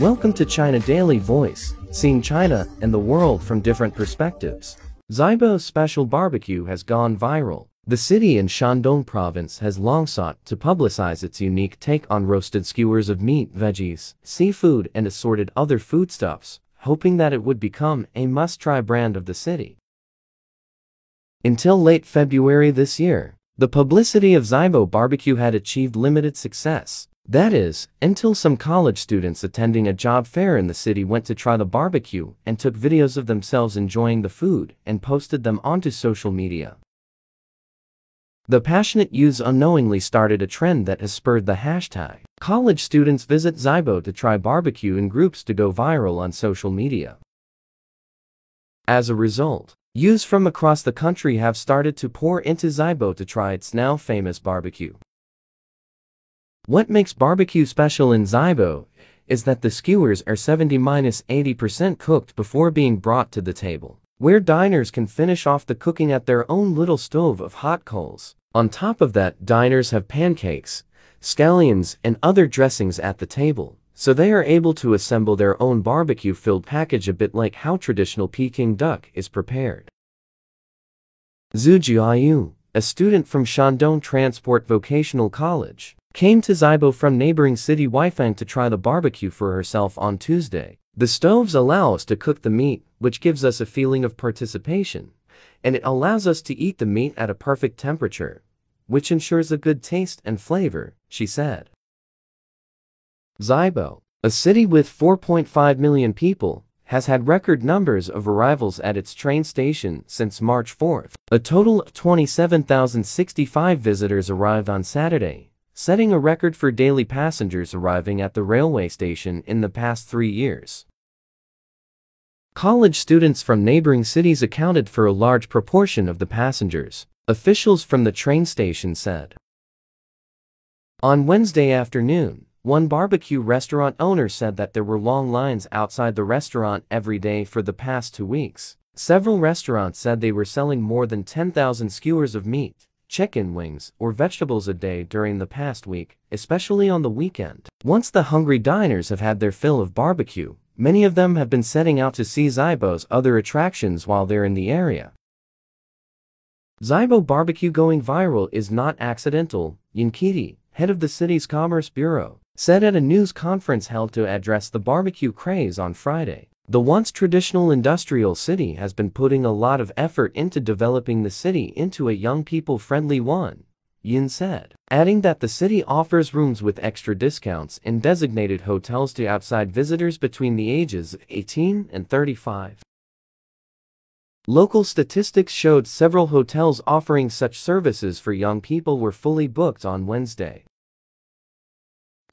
Welcome to China Daily Voice, seeing China and the world from different perspectives. Zibo's special barbecue has gone viral. The city in Shandong province has long sought to publicize its unique take on roasted skewers of meat, veggies, seafood, and assorted other foodstuffs, hoping that it would become a must-try brand of the city. Until late February this year, the publicity of Zibo Barbecue had achieved limited success. That is, until some college students attending a job fair in the city went to try the barbecue and took videos of themselves enjoying the food and posted them onto social media. The passionate youths unknowingly started a trend that has spurred the hashtag. College students visit Zibo to try barbecue in groups to go viral on social media. As a result, youths from across the country have started to pour into Zibo to try its now famous barbecue. What makes barbecue special in Zibo is that the skewers are 70-80% cooked before being brought to the table, where diners can finish off the cooking at their own little stove of hot coals. On top of that, diners have pancakes, scallions, and other dressings at the table, so they are able to assemble their own barbecue-filled package a bit like how traditional Peking duck is prepared. Zhu Jiayu, a student from Shandong Transport Vocational College, came to Zibo from neighboring city Weifang to try the barbecue for herself on Tuesday. The stoves allow us to cook the meat, which gives us a feeling of participation, and it allows us to eat the meat at a perfect temperature, which ensures a good taste and flavor, she said. Zibo, a city with 4.5 million people, has had record numbers of arrivals at its train station since March 4. A total of 27,065 visitors arrived on Saturday, setting a record for daily passengers arriving at the railway station in the past three years. College students from neighboring cities accounted for a large proportion of the passengers, officials from the train station said. On Wednesday afternoon, one barbecue restaurant owner said that there were long lines outside the restaurant every day for the past two weeks. Several restaurants said they were selling more than 10,000 skewers of meat, chicken wings, or vegetables a day during the past week, especially on the weekend. Once the hungry diners have had their fill of barbecue, many of them have been setting out to see Zibo's other attractions while they're in the area. Zibo barbecue going viral is not accidental, Yinkiti, head of the city's Commerce Bureau, said at a news conference held to address the barbecue craze on Friday. The once traditional industrial city has been putting a lot of effort into developing the city into a young people-friendly one, Yin said, adding that the city offers rooms with extra discounts in designated hotels to outside visitors between the ages of 18 and 35. Local statistics showed several hotels offering such services for young people were fully booked on Wednesday.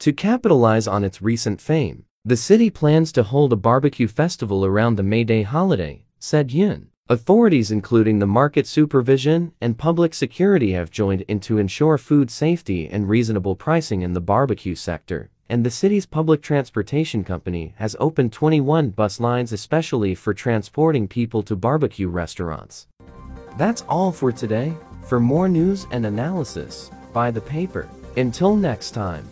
To capitalize on its recent fame, the city plans to hold a barbecue festival around the May Day holiday, said Yun. Authorities including the market supervision and public security have joined in to ensure food safety and reasonable pricing in the barbecue sector, and the city's public transportation company has opened 21 bus lines especially for transporting people to barbecue restaurants. That's all for today. For more news and analysis, buy the paper. Until next time.